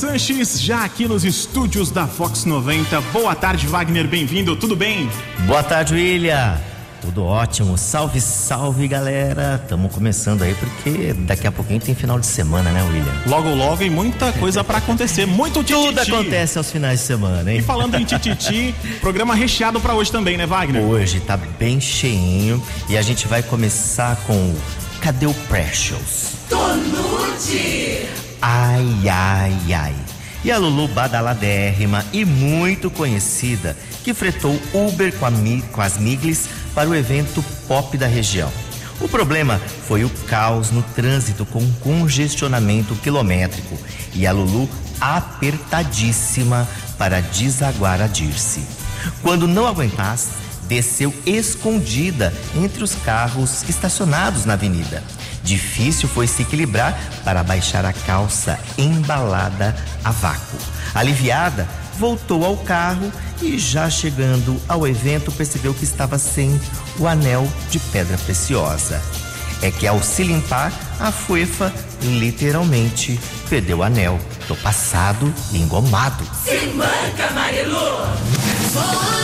Sanches, já aqui nos estúdios da Fox 90. Boa tarde, Wagner, bem-vindo, tudo bem? Boa tarde, William. Tudo ótimo. Salve, salve, galera. Estamos começando aí porque daqui a pouquinho tem final de semana, né, William? Logo, logo e muita coisa para acontecer. Muito tititi. Tudo acontece aos finais de semana, hein? E falando em tititi, programa recheado para hoje também, né, Wagner? Hoje tá bem cheinho e a gente vai começar com Cadê o Precious? Tonute! Ai, ai, ai. E a Lulu badaladérrima e muito conhecida que fretou Uber com, com as Miglis para o evento pop da região. O problema foi o caos no trânsito com congestionamento quilométrico e a Lulu apertadíssima para desaguar a Dirce. Quando não aguentasse, desceu escondida entre os carros estacionados na avenida. Difícil foi se equilibrar para baixar a calça embalada a vácuo. Aliviada, voltou ao carro e, já chegando ao evento, percebeu que estava sem o anel de pedra preciosa. É que ao se limpar, a fuefa literalmente perdeu o anel. Tô passado engomado. Se manca, Marilu!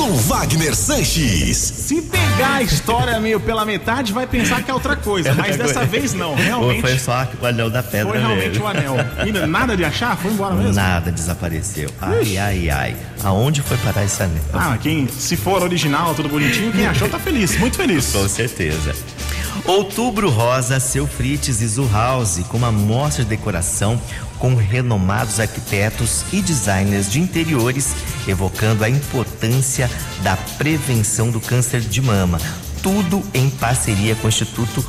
Com Wagner Sanches. Se pegar a história meio pela metade, vai pensar que é outra coisa. Mas dessa vez não, realmente. Foi só o anel da pedra Foi realmente mesmo. o anel. E nada de achar? Foi embora mesmo? Nada desapareceu. Ai, ai, ai. Aonde foi parar esse anel? Ah, quem, se for original, tudo bonitinho, quem achou tá feliz, muito feliz. Com certeza. Outubro Rosa, Seu Frites e Zuhouse, com uma mostra de decoração com renomados arquitetos e designers de interiores, evocando a importância da prevenção do câncer de mama. Tudo em parceria com o Instituto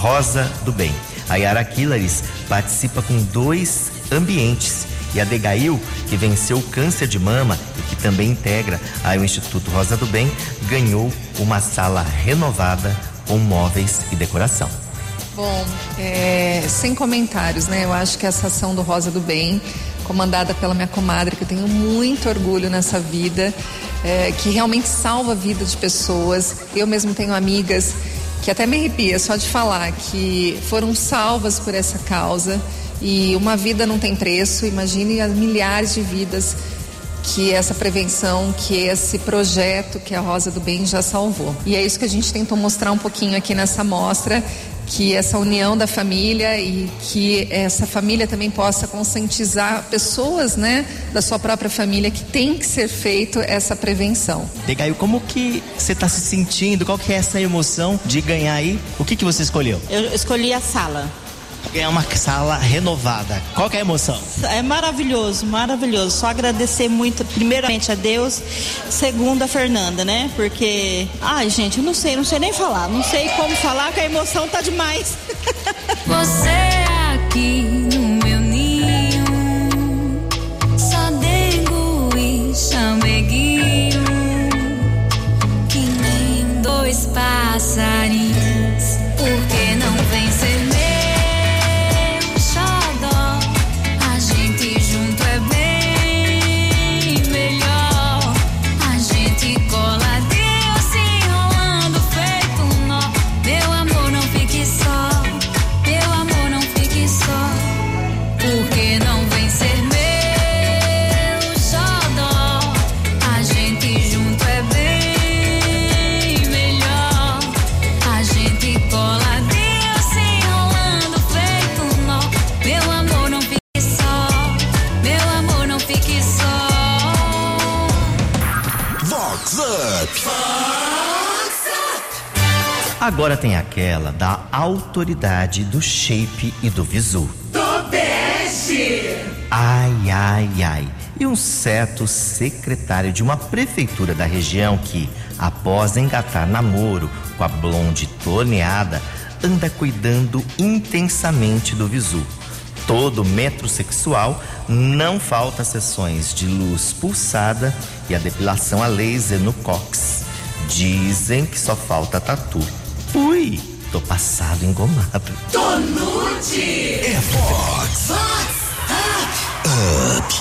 Rosa do Bem. A Yara Killaris participa com dois ambientes e a Degail, que venceu o câncer de mama e que também integra aí o Instituto Rosa do Bem, ganhou uma sala renovada com móveis e decoração. Bom, é, sem comentários, né? Eu acho que essa ação do Rosa do Bem, comandada pela minha comadre, que eu tenho muito orgulho nessa vida, é, que realmente salva a vida de pessoas. Eu mesmo tenho amigas que até me arrepia só de falar que foram salvas por essa causa e uma vida não tem preço. Imagine as milhares de vidas que essa prevenção, que esse projeto que a Rosa do Bem já salvou. E é isso que a gente tentou mostrar um pouquinho aqui nessa mostra, que essa união da família e que essa família também possa conscientizar pessoas, né, da sua própria família que tem que ser feito essa prevenção. Degaio, como que você está se sentindo? Qual que é essa emoção de ganhar aí? O que que você escolheu? Eu escolhi a sala. Ganhar uma sala renovada. Qual que é a emoção? É maravilhoso, maravilhoso. Só agradecer muito, primeiramente a Deus, segundo a Fernanda, né? Porque, ai, gente, eu não sei, não sei nem falar, não sei como falar, que a emoção tá demais. Você aqui Agora tem aquela da autoridade do shape e do visu. Tobeste! Ai, ai, ai. E um certo secretário de uma prefeitura da região que, após engatar namoro com a blonde torneada, anda cuidando intensamente do visu. Todo metrosexual não falta sessões de luz pulsada e a depilação a laser no cox. Dizem que só falta tatu. Ui, tô passado engomado. Tonute! É Vox.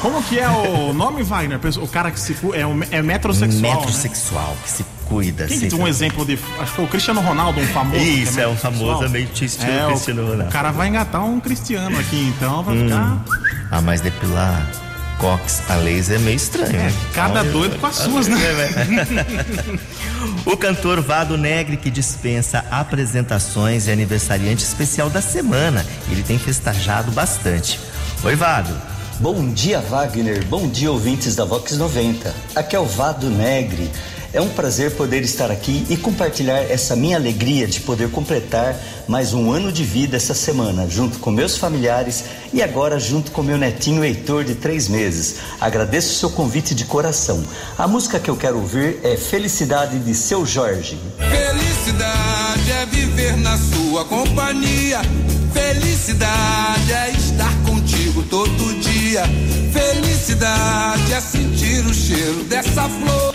Como que é o nome, Wagner? O cara que se é, um- é metrosexual. né? Metrosexual que se cuida. Quem que tem um exemplo de. Acho que foi o Cristiano Ronaldo, um famoso. que Isso, é um metrosexual. famoso meio estilo É, o- Cristiano Ronaldo. O cara vai engatar um cristiano aqui, então vai ficar. Ah, mas depilar cox a laser é meio estranho, né? Cada Olha, doido com as suas, né? O cantor Vado Negre, que dispensa apresentações, é aniversariante especial da semana. Ele tem festejado bastante. Oi, Vado. Bom dia, Wagner. Bom dia, ouvintes da Vox 90. Aqui é o Vado Negre. É um prazer poder estar aqui e compartilhar essa minha alegria de poder completar mais um ano de vida essa semana, junto com meus familiares e agora junto com meu netinho Heitor, de três meses. Agradeço o seu convite de coração. A música que eu quero ouvir é Felicidade de Seu Jorge. Felicidade é viver na sua companhia. Felicidade é estar contigo todo dia. Felicidade é sentir o cheiro dessa flor.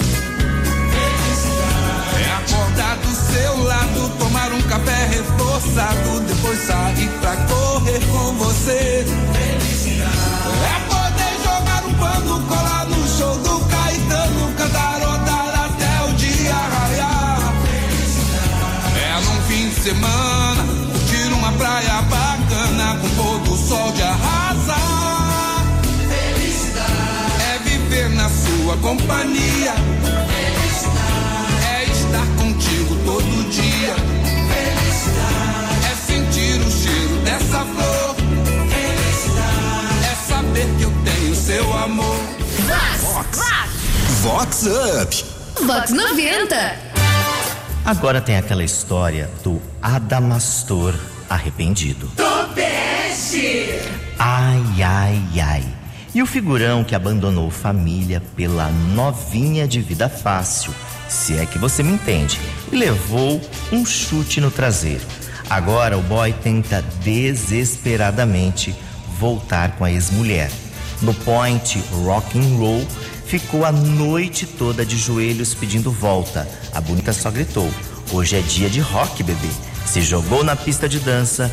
Acordar do seu lado, tomar um café reforçado, depois sair pra correr com você. É poder jogar um pano, colar no show do Caetano, cantarotar até o dia raiar. É num fim de semana, curtir uma praia bacana, com pôr do sol de arrasar. Vox Up. Vox 90. Agora tem aquela história do Adamastor arrependido. Topeste. Ai, ai, ai. E o figurão que abandonou família pela novinha de vida fácil, se é que você me entende, e levou um chute no traseiro. Agora o boy tenta desesperadamente voltar com a ex-mulher. No point rock and roll, ficou a noite toda de joelhos pedindo volta. A bonita só gritou: "Hoje é dia de rock, bebê". Se jogou na pista de dança,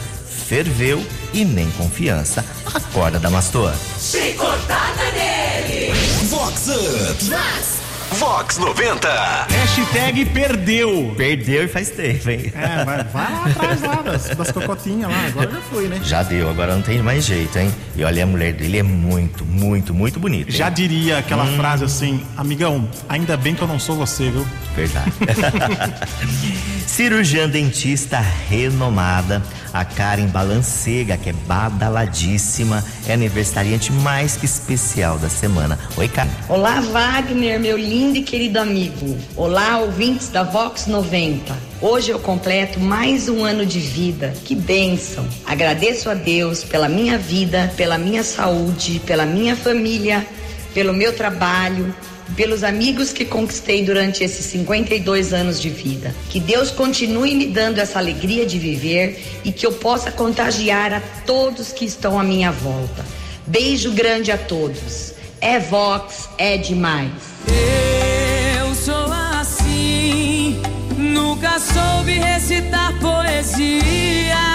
ferveu e nem confiança. Acorda, Damastor. Chicotada nele. Vox Up. Vox 90. Hashtag perdeu. Perdeu e faz tempo, hein? É, vai, vai lá atrás lá das, das cocotinhas lá. Agora já foi, né? Já deu, agora não tem mais jeito, hein? E olha, a mulher dele é muito, muito, muito bonita. hein? Já diria aquela frase assim, amigão, ainda bem que eu não sou você, viu? Verdade. Cirurgiã dentista renomada, a Karen Balancega, que é badaladíssima, é aniversariante mais que especial da semana. Oi, Karen. Olá, Wagner, meu lindo e querido amigo. Olá, ouvintes da Vox 90. Hoje eu completo mais um ano de vida. Que bênção! Agradeço a Deus pela minha vida, pela minha saúde, pela minha família, pelo meu trabalho, pelos amigos que conquistei durante esses 52 anos de vida. Que Deus continue me dando essa alegria de viver e que eu possa contagiar a todos que estão à minha volta. Beijo grande a todos. É Vox, é demais. Eu sou assim, nunca soube recitar poesia.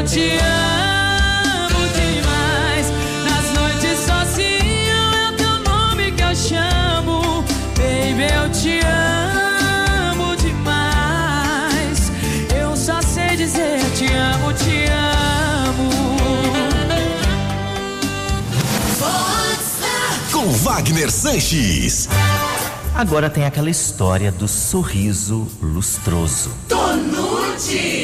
Eu te amo demais. Nas noites sozinho é o teu nome que eu chamo. Baby, eu te amo demais. Eu só sei dizer te amo, te amo. Com Wagner Sanches. Agora tem aquela história do sorriso lustroso. Tonute.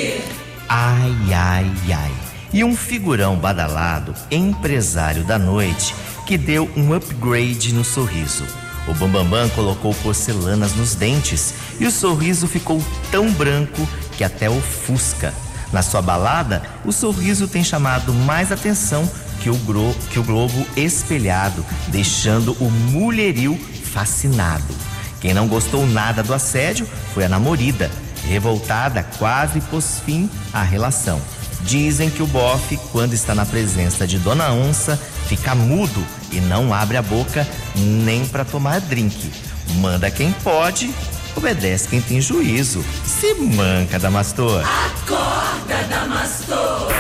Ai, ai, ai. E um figurão badalado, empresário da noite, que deu um upgrade no sorriso. O Bambambam colocou porcelanas nos dentes e o sorriso ficou tão branco que até ofusca. Na sua balada, o sorriso tem chamado mais atenção que o, gro- que o globo espelhado, deixando o mulheril fascinado. Quem não gostou nada do assédio foi a namorada. Revoltada, quase pôs fim à relação. Dizem que o bofe, quando está na presença de Dona Onça, fica mudo e não abre a boca nem para tomar drink. Manda quem pode, obedece quem tem juízo. Se manca, Damastor. Acorda, Damastor.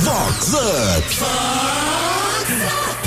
Vox Up.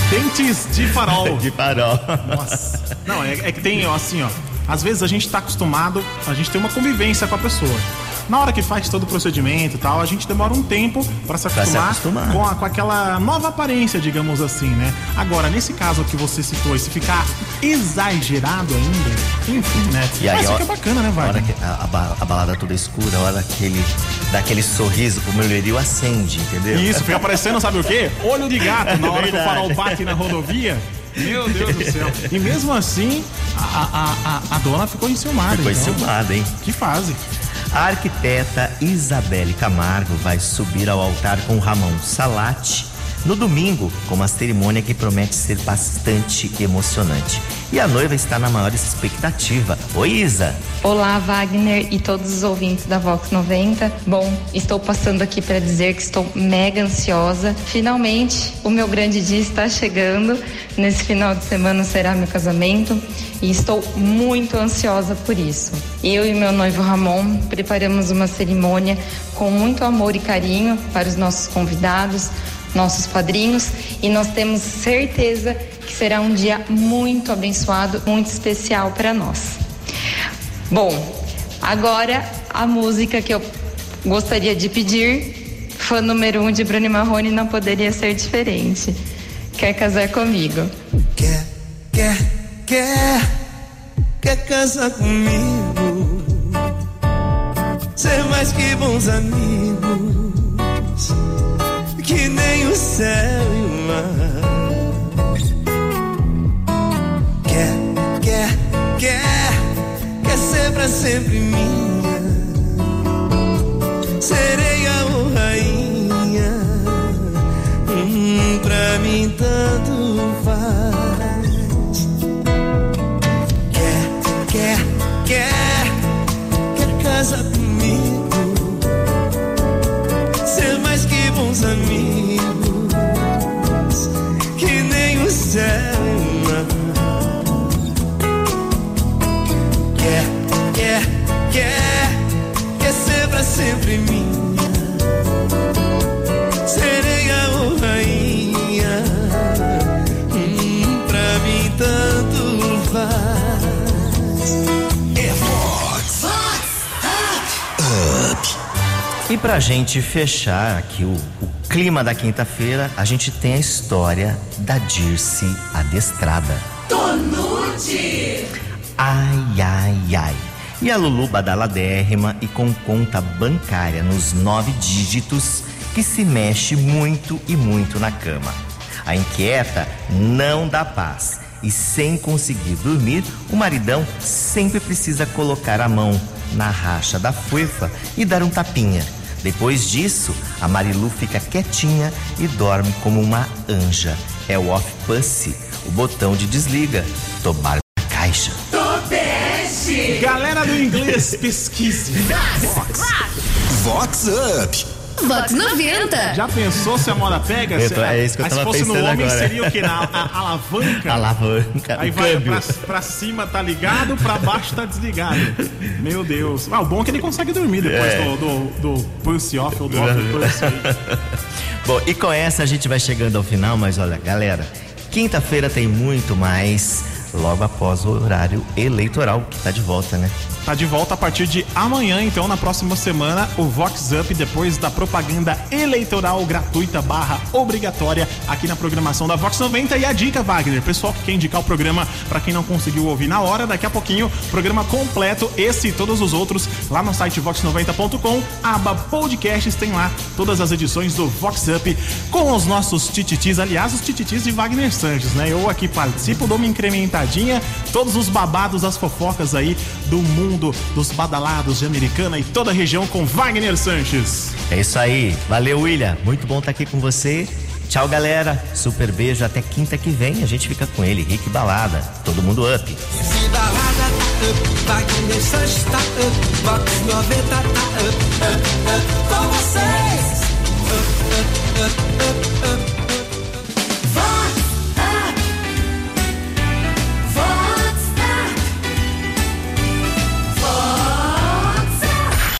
Dentes de farol. De farol. Nossa. Não, é, é que tem, ó, assim, ó. Às vezes a gente tá acostumado, a gente tem uma convivência com a pessoa. Na hora que faz todo o procedimento e tal, a gente demora um tempo pra se Pra se acostumar, acostumar. Com, a- com aquela nova aparência, digamos assim, né? Agora, nesse caso que você citou, se ficar exagerado ainda, enfim, né? E aí, Mas fica bacana, né, a hora Wagner? que a, a ba- a balada toda escura, a hora que ele dá aquele sorriso, o mulherio acende, entendeu? Isso, fica parecendo, sabe o quê? Olho de gato, na hora que o farol bate na rodovia. Meu Deus do céu. E mesmo assim, a, a, a, a dona ficou enciumada. Ficou então. enciumada, hein? Que fase. A arquiteta Isabelle Camargo vai subir ao altar com Ramon Salati no domingo, com uma cerimônia que promete ser bastante emocionante. E a noiva está na maior expectativa. Oi, Isa! Olá, Wagner e todos os ouvintes da Vox 90. Bom, estou passando aqui para dizer que estou mega ansiosa. Finalmente, o meu grande dia está chegando. Nesse final de semana será meu casamento e estou muito ansiosa por isso. Eu e meu noivo Ramon preparamos uma cerimônia com muito amor e carinho para os nossos convidados, nossos padrinhos, e nós temos certeza que será um dia muito abençoado, muito especial para nós. Bom, agora a música que eu gostaria de pedir, fã número um de Bruno Marrone, não poderia ser diferente. Quer casar comigo? Quer, quer, quer, quer casar comigo? Ser mais que bons amigos, o céu e o mar. Quer, quer, quer, quer ser pra sempre minha, E pra gente fechar aqui o, o clima da quinta-feira, a gente tem a história da Dirce Adestrada. Tonute. Ai, ai, ai. E a Lulu badaladérrima e com conta bancária nos nove dígitos que se mexe muito e muito na cama. A inquieta não dá paz e sem conseguir dormir, o maridão sempre precisa colocar a mão na racha da fuefa e dar um tapinha. Depois disso, a Marilu fica quietinha e dorme como uma anja. É o off pussy, o botão de desliga. Tomar na caixa. Tobeste. Galera do inglês, pesquise. Vox Up. Vox 90. Já pensou se a moda pega? Eu tô- Se- é isso que eu aí tava se fosse no homem, agora. seria o quê? Na a- alavanca? Alavanca, Aí vai câmbio. pra, pra cima tá ligado, pra baixo tá desligado. Meu Deus. Ah, o bom é que ele consegue dormir depois É. do, do, do pulse off ou do off pulse. Bom, e com essa a gente vai chegando ao final, mas olha, galera, quinta-feira tem muito mais logo após o horário eleitoral que tá de volta, né? Tá de volta a partir de amanhã, então, na próxima semana, o Vox Up, depois da propaganda eleitoral gratuita barra obrigatória aqui na programação da Vox 90. E a dica, Wagner, pessoal que quer indicar o programa para quem não conseguiu ouvir na hora, daqui a pouquinho, programa completo, esse e todos os outros, lá no site vox90.com, aba podcasts, tem lá todas as edições do Vox Up com os nossos tititis, aliás, os tititis de Wagner Sanches, né? Eu aqui participo, dou uma incrementadinha, todos os babados, as fofocas aí do mundo dos badalados de Americana e toda a região com Wagner Sanches. É isso aí. Valeu, William. Muito bom estar aqui com você. Tchau, galera. Super beijo. Até quinta que vem. A gente fica com ele, Rick Balada. Todo mundo up. Se balada tá up, Wagner Sanches tá up, Vox 90 tá up, up, up, com vocês. Up, up, up,